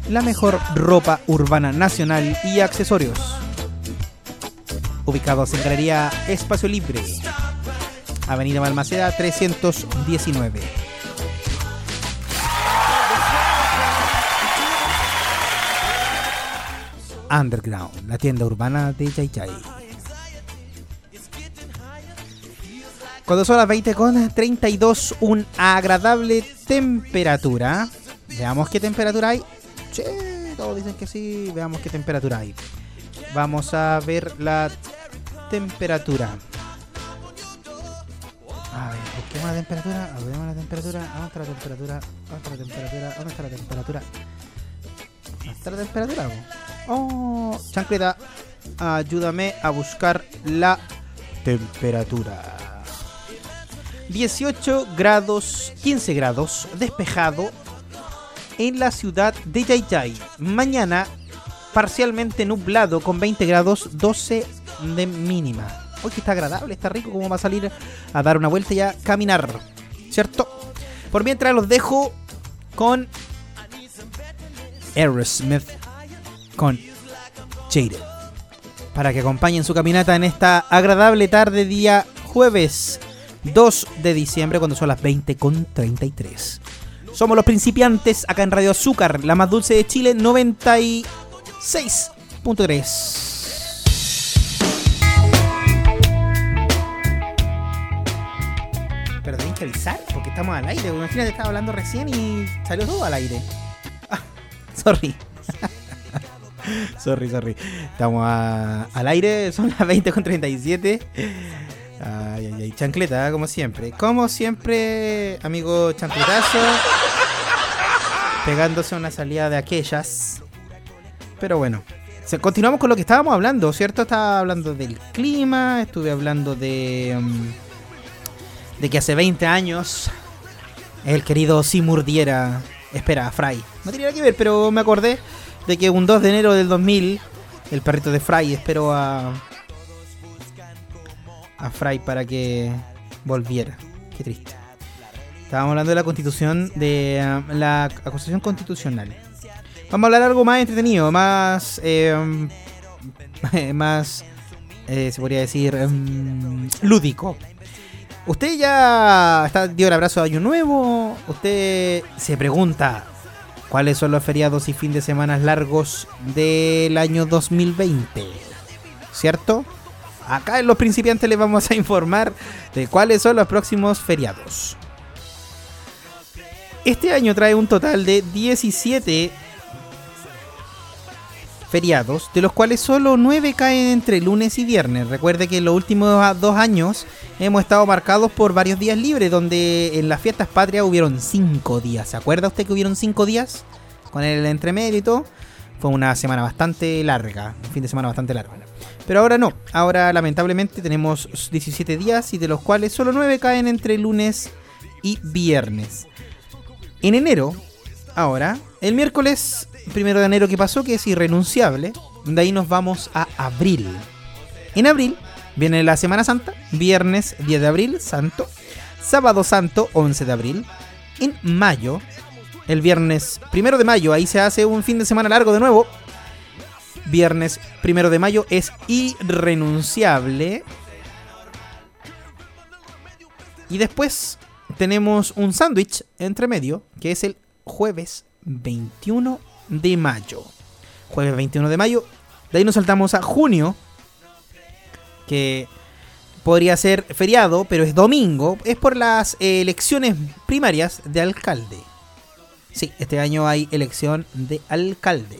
la mejor ropa urbana nacional y accesorios. Ubicados en Galería Espacio Libre, Avenida Balmaceda 319. Underground, la tienda urbana de Jai Jai. Cuando son las 20 con 32, un agradable temperatura. Veamos qué temperatura hay. Che, todos dicen que sí. Veamos qué temperatura hay. Vamos a ver la temperatura. A ver, busquemos la temperatura. Veamos la temperatura. ¿Dónde está la temperatura? ¿Dónde está la temperatura? ¿Dónde está la temperatura? ¿Dónde está la temperatura? Oh, chancleta, ayúdame a buscar la temperatura. 18 grados, 15 grados, despejado en la ciudad de Yayay. Mañana parcialmente nublado con 20 grados, 12 de mínima. Hoy que está agradable, está rico como va a salir a dar una vuelta y a caminar, ¿cierto? Por mientras los dejo con Aerosmith con Jaded. Para que acompañen su caminata en esta agradable tarde día jueves 2 de diciembre cuando son las 20 con 33. Somos los principiantes acá en Radio Azúcar, la más dulce de Chile 96.3. Pero tenéis que avisar porque estamos al aire. Imagínate, estaba hablando recién y salió todo al aire. Ah, sorry. sorry, sorry. Estamos al aire, son las 20.37. Ay, ay, ay, chancleta, como siempre. Como siempre, amigo chancletazo. Pegándose una salida de aquellas. Pero bueno. Continuamos con lo que estábamos hablando, ¿cierto? Estaba hablando del clima, estuve hablando de. Um, de que hace 20 años el querido Simur diera. Espera, Fry. No tenía nada que ver, pero me acordé de que un 2 de enero del 2000 el perrito de Fry esperó a a Fry para que volviera. Qué triste. Estábamos hablando de la constitución, de um, la acusación constitucional. Vamos a hablar algo más entretenido, más, eh, más, eh, se podría decir, um, lúdico. Usted ya está, dio el abrazo de Año Nuevo. Usted se pregunta, cuáles son los feriados y fin de semana largos del año 2020. ¿Cierto? Acá en Los Principiantes les vamos a informar de cuáles son los próximos feriados. Este año trae un total de 17 feriados, de los cuales solo 9 caen entre lunes y viernes. Recuerde que en los últimos dos años hemos estado marcados por varios días libres, donde en las fiestas patrias hubieron 5 días. ¿Se acuerda usted que hubieron 5 días? Con el entremérito. Fue una semana bastante larga, un fin de semana bastante largo. Pero ahora no, ahora lamentablemente tenemos 17 días y de los cuales solo 9 caen entre lunes y viernes. En enero, ahora, el miércoles primero de enero que pasó, que es irrenunciable. De ahí nos vamos a abril. En abril viene la Semana Santa, viernes 10 de abril, santo. Sábado santo, 11 de abril. En mayo, el viernes primero de mayo, ahí se hace un fin de semana largo de nuevo. Viernes primero de mayo es irrenunciable. Y después tenemos un sándwich entre medio, que es el jueves 21 de mayo. Jueves 21 de mayo. De ahí nos saltamos a junio. Que podría ser feriado, pero es domingo. Es por las elecciones primarias de alcalde. Sí, este año hay elección de alcalde.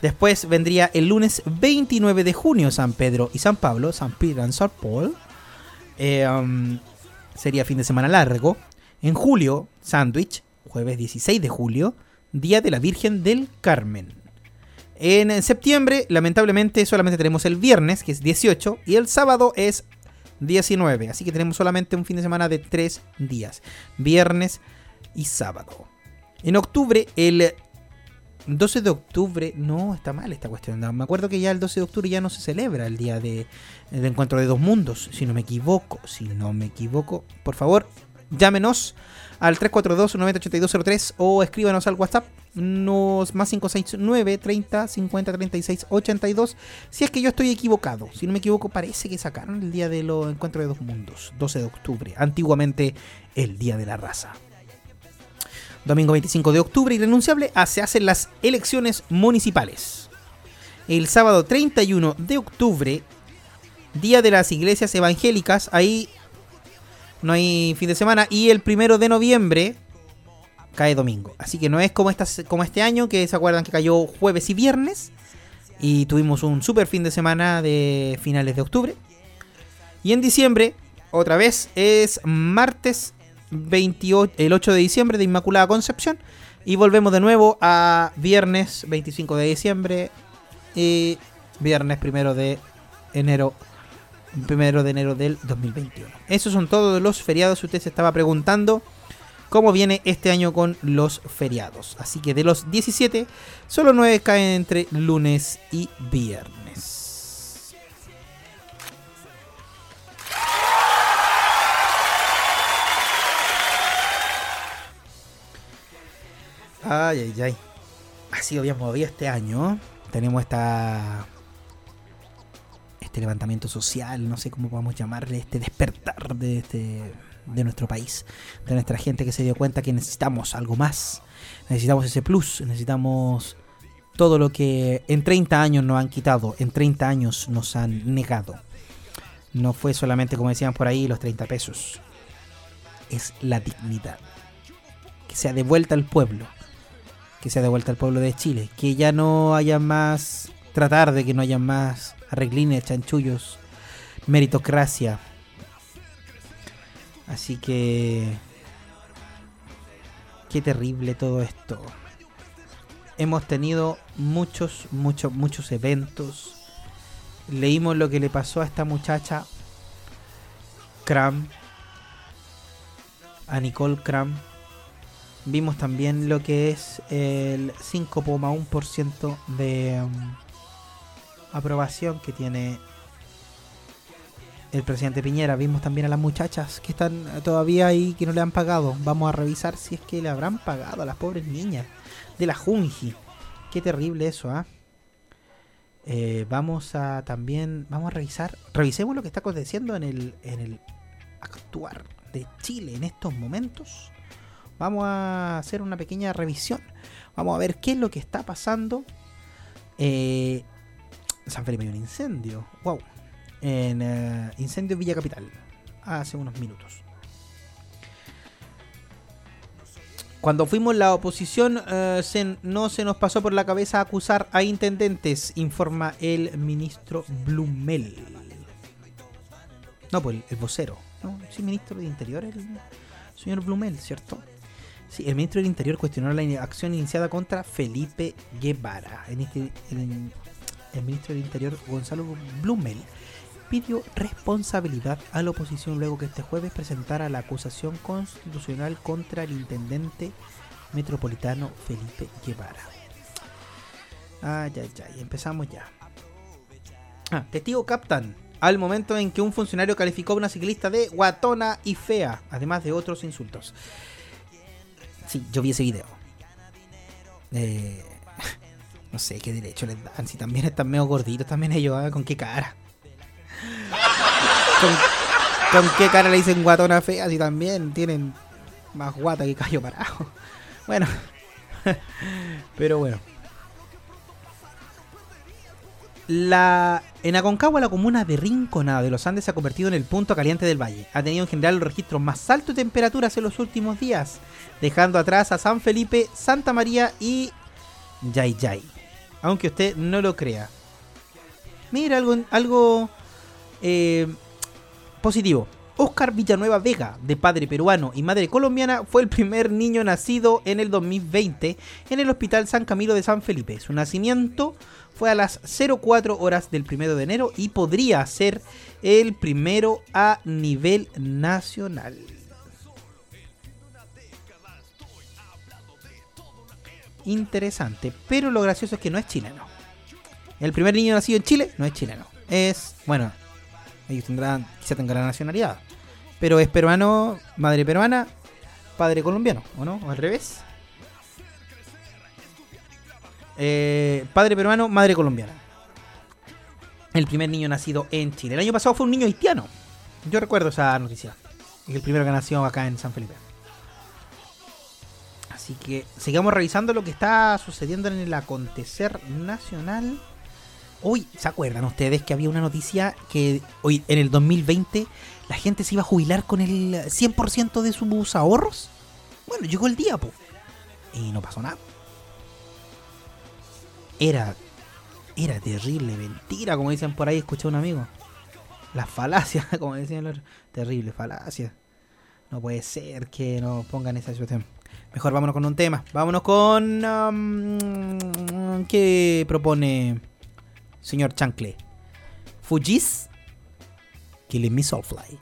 Después vendría el lunes 29 de junio San Pedro y San Pablo, San Pedro y San Paul. Eh, um, sería fin de semana largo. En julio, sándwich, jueves 16 de julio. Día de la Virgen del Carmen. En septiembre, lamentablemente, solamente tenemos el viernes, que es 18, y el sábado es 19. Así que tenemos solamente un fin de semana de 3 días. Viernes y sábado. En octubre, el 12 de octubre, no, está mal esta cuestión. Me acuerdo que ya el 12 de octubre ya no se celebra el día de, de encuentro de dos mundos, si no me equivoco. Si no me equivoco, por favor, llámenos al 342-908203 o escríbanos al WhatsApp nos, más 569 30 50 36 82 si es que yo estoy equivocado. Si no me equivoco, parece que sacaron el día de los encuentros de dos mundos, 12 de octubre, antiguamente el día de la raza. Domingo 25 de octubre, irrenunciable, ah, se hacen las elecciones municipales. El sábado 31 de octubre, día de las iglesias evangélicas, ahí no hay fin de semana. Y el primero de noviembre cae domingo. Así que no es como, esta, como este año, que se acuerdan que cayó jueves y viernes. Y tuvimos un super fin de semana de finales de octubre. Y en diciembre, otra vez, es martes 28, el 8 de diciembre de Inmaculada Concepción. Y volvemos de nuevo a viernes 25 de diciembre y viernes 1 de enero primero de enero del 2021. Esos son todos los feriados. Usted se estaba preguntando cómo viene este año con los feriados. Así que de los 17, solo 9 caen entre lunes y viernes. Ay, ay, ay. Ha sido bien movido este año. Tenemos esta este levantamiento social, no sé cómo podemos llamarle, este despertar de, este, de nuestro país, de nuestra gente que se dio cuenta que necesitamos algo más, necesitamos ese plus, necesitamos todo lo que en 30 años nos han quitado, en 30 años nos han negado. No fue solamente, como decían por ahí, los 30 pesos. Es la dignidad. Que sea devuelta al pueblo. Que sea devuelta al pueblo de Chile. Que ya no haya más... Tratar de que no haya más arreglines, chanchullos, meritocracia. Así que... Qué terrible todo esto. Hemos tenido muchos, muchos, muchos eventos. Leímos lo que le pasó a esta muchacha, Cram, a Nicole Cram. Vimos también lo que es el 5,1% de... Um, aprobación que tiene el presidente Piñera. Vimos también a las muchachas que están todavía ahí que no le han pagado. Vamos a revisar si es que le habrán pagado a las pobres niñas de la Junji. Qué terrible eso, ¿ah? ¿eh? vamos a también, vamos a revisar, revisemos lo que está aconteciendo en el, en el actuar de Chile en estos momentos. Vamos a hacer una pequeña revisión. Vamos a ver qué es lo que está pasando eh, San Felipe hay un incendio. Wow. En eh, incendio en Villa Capital. Hace unos minutos. Cuando fuimos la oposición, eh, no se nos pasó por la cabeza acusar a intendentes, informa el ministro Blumel. No, pues el, vocero. ¿no? Sí, ministro de Interior, el señor Blumel, ¿cierto? Sí, el ministro del Interior cuestionó la acción iniciada contra Felipe Guevara. En este, el ministro del Interior Gonzalo Blumel pidió responsabilidad a la oposición luego que este jueves presentara la acusación constitucional contra el intendente metropolitano Felipe Guevara. Ay, ay, ay, empezamos ya. Ah, testigo captan al momento en que un funcionario calificó a una ciclista de guatona y fea, además de otros insultos. Sí, yo vi ese video. Eh, no sé qué derecho les dan. Si también están medio gorditos, también ellos, ¿eh? ¿con qué cara? ¿Con, qué cara le dicen guatona fea? Si también tienen más guata que callo parado. Bueno, pero bueno. La, en Aconcagua, la comuna de Rinconada de los Andes se ha convertido en el punto caliente del valle. Ha tenido en general los registros más altos de temperaturas en los últimos días, dejando atrás a San Felipe, Santa María y Yay Yay aunque usted no lo crea. Mira, algo, algo eh, positivo. Oscar Villanueva Vega, de padre peruano y madre colombiana, fue el primer niño nacido en el 2020 en el Hospital San Camilo de San Felipe. Su nacimiento fue a las 04 horas del 1 de enero y podría ser el primero a nivel nacional. Interesante. Pero lo gracioso es que no es chileno. El primer niño nacido en Chile no es chileno. Es, bueno, ellos tendrán, quizá tengan la nacionalidad. Pero es peruano, madre peruana, padre colombiano, ¿o no? ¿O al revés? Eh, padre peruano, madre colombiana. El primer niño nacido en Chile. El año pasado fue un niño haitiano. Yo recuerdo esa noticia. El primero que nació acá en San Felipe. Así que sigamos revisando lo que está sucediendo en el acontecer nacional. Hoy, ¿se acuerdan ustedes que había una noticia que hoy en el 2020 la gente se iba a jubilar con el 100% de sus ahorros? Bueno, llegó el día, pues. Y no pasó nada. Era era terrible, mentira, como dicen por ahí, escuché a un amigo. Las falacias, como decían los terrible falacia. No puede ser que nos pongan esa situación. Mejor vámonos con un tema. Vámonos con. Um, ¿Qué propone señor Chancle? Fujis. Killing Me Soulfly.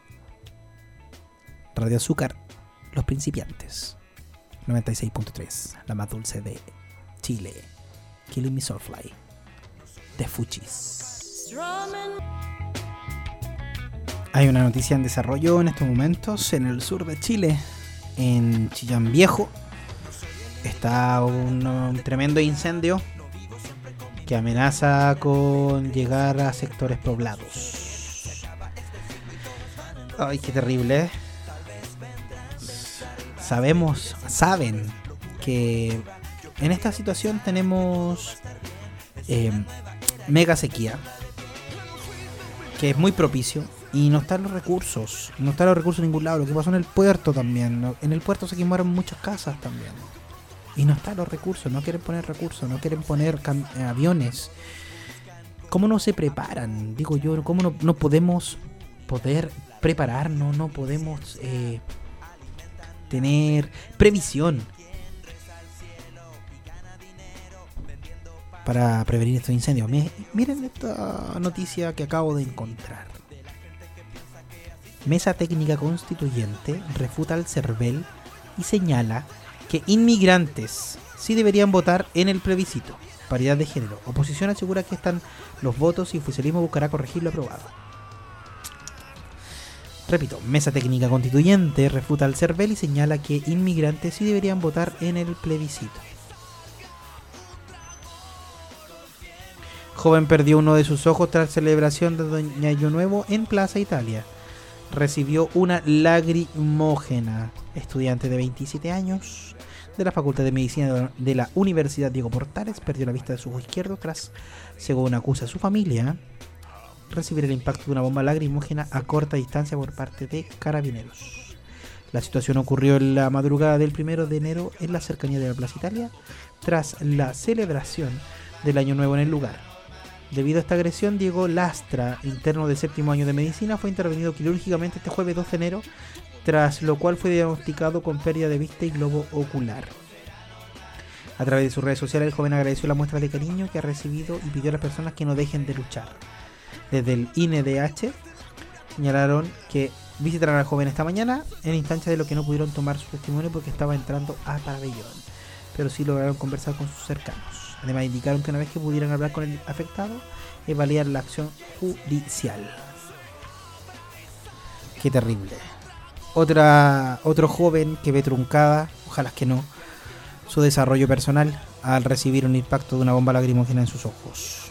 Radio Azúcar. Los principiantes. 96.3. La más dulce de Chile. Killing Me Soulfly de Fuchis. Hay una noticia en desarrollo en estos momentos en el sur de Chile, en Chillán Viejo. Está un, tremendo incendio que amenaza con llegar a sectores poblados. Ay, qué terrible. ¿eh? Sabemos, saben que en esta situación tenemos eh, mega sequía, que es muy propicio, y no están los recursos, no están los recursos en ningún lado. Lo que pasó en el puerto también, en el puerto se quemaron muchas casas también. Y no están los recursos, no quieren poner recursos, no quieren poner eh, aviones. ¿Cómo no se preparan? Digo yo, ¿cómo no, no podemos poder prepararnos? No podemos eh, tener previsión para prevenir estos incendios. Miren esta noticia que acabo de encontrar. Mesa Técnica Constituyente refuta al CERVEL y señala que inmigrantes sí deberían votar en el plebiscito. Paridad de género. Oposición asegura que están los votos y oficialismo buscará corregir lo aprobado. Repito, Mesa Técnica Constituyente refuta al CERVEL y señala que inmigrantes sí deberían votar en el plebiscito. Joven perdió uno de sus ojos tras celebración de Doña Año Nuevo en Plaza Italia. Recibió una lagrimógena. Estudiante de 27 años de la Facultad de Medicina de la Universidad Diego Portales perdió la vista de su ojo izquierdo tras, según acusa su familia, recibir el impacto de una bomba lagrimógena a corta distancia por parte de carabineros. La situación ocurrió en la madrugada del primero de enero en la cercanía de la Plaza Italia, tras la celebración del Año Nuevo en el lugar. Debido a esta agresión, Diego Lastra, interno de séptimo año de medicina, fue intervenido quirúrgicamente este jueves 2 de enero, tras lo cual fue diagnosticado con pérdida de vista y globo ocular. A través de sus redes sociales, el joven agradeció la muestra de cariño que ha recibido y pidió a las personas que no dejen de luchar. Desde el INDH señalaron que visitarán al joven esta mañana en instancia de lo que no pudieron tomar su testimonio porque estaba entrando a pabellón, pero sí lograron conversar con sus cercanos. Además indicaron que una vez que pudieran hablar con el afectado, evaluar la acción judicial. Qué terrible. Otra, otro joven que ve truncada, ojalá que no, su desarrollo personal al recibir un impacto de una bomba lacrimógena en sus ojos.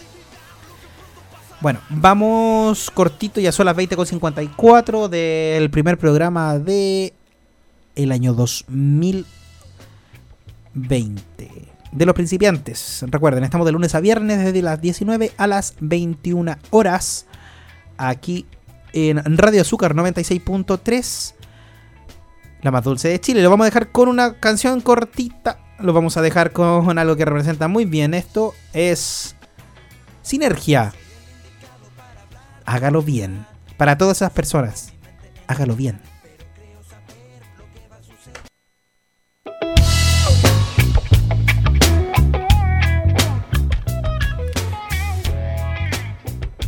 Bueno, vamos cortito, ya son las 20.54 del primer programa de el año 2020 de los principiantes. Recuerden, estamos de lunes a viernes desde las 19 a las 21 horas aquí en Radio Azúcar 96.3, la más dulce de Chile. Lo vamos a dejar con una canción cortita. Lo vamos a dejar con algo que representa muy bien. Esto es Sinergia. Hágalo bien. Para todas esas personas, hágalo bien.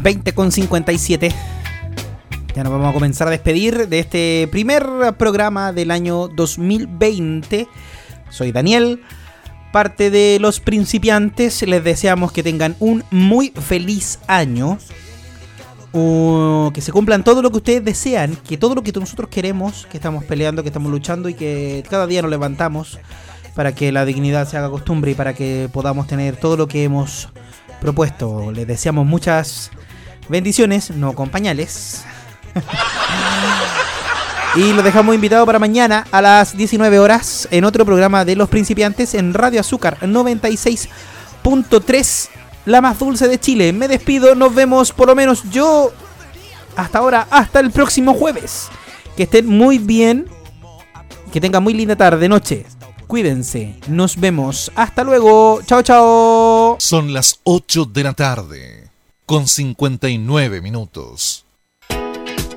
20 con 57. Ya nos vamos a comenzar a despedir de este primer programa del año 2020. Soy Daniel. parte de los principiantes, les deseamos que tengan un muy feliz año. que se cumplan todo lo que ustedes desean, que todo lo que nosotros queremos, que estamos peleando, que estamos luchando y que cada día nos levantamos para que la dignidad se haga costumbre y para que podamos tener todo lo que hemos propuesto. Les deseamos muchas bendiciones, no con pañales. y los dejamos invitados para mañana a las 19 horas en otro programa de Los Principiantes en Radio Azúcar 96.3, la más dulce de Chile. Me despido, nos vemos por lo menos yo hasta ahora, hasta el próximo jueves. Que estén muy bien, que tengan muy linda tarde, noche. Cuídense, nos vemos. Hasta luego. Chao, chao. Son las 8 de la tarde, con 59 minutos.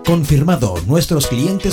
Confirmado, nuestros clientes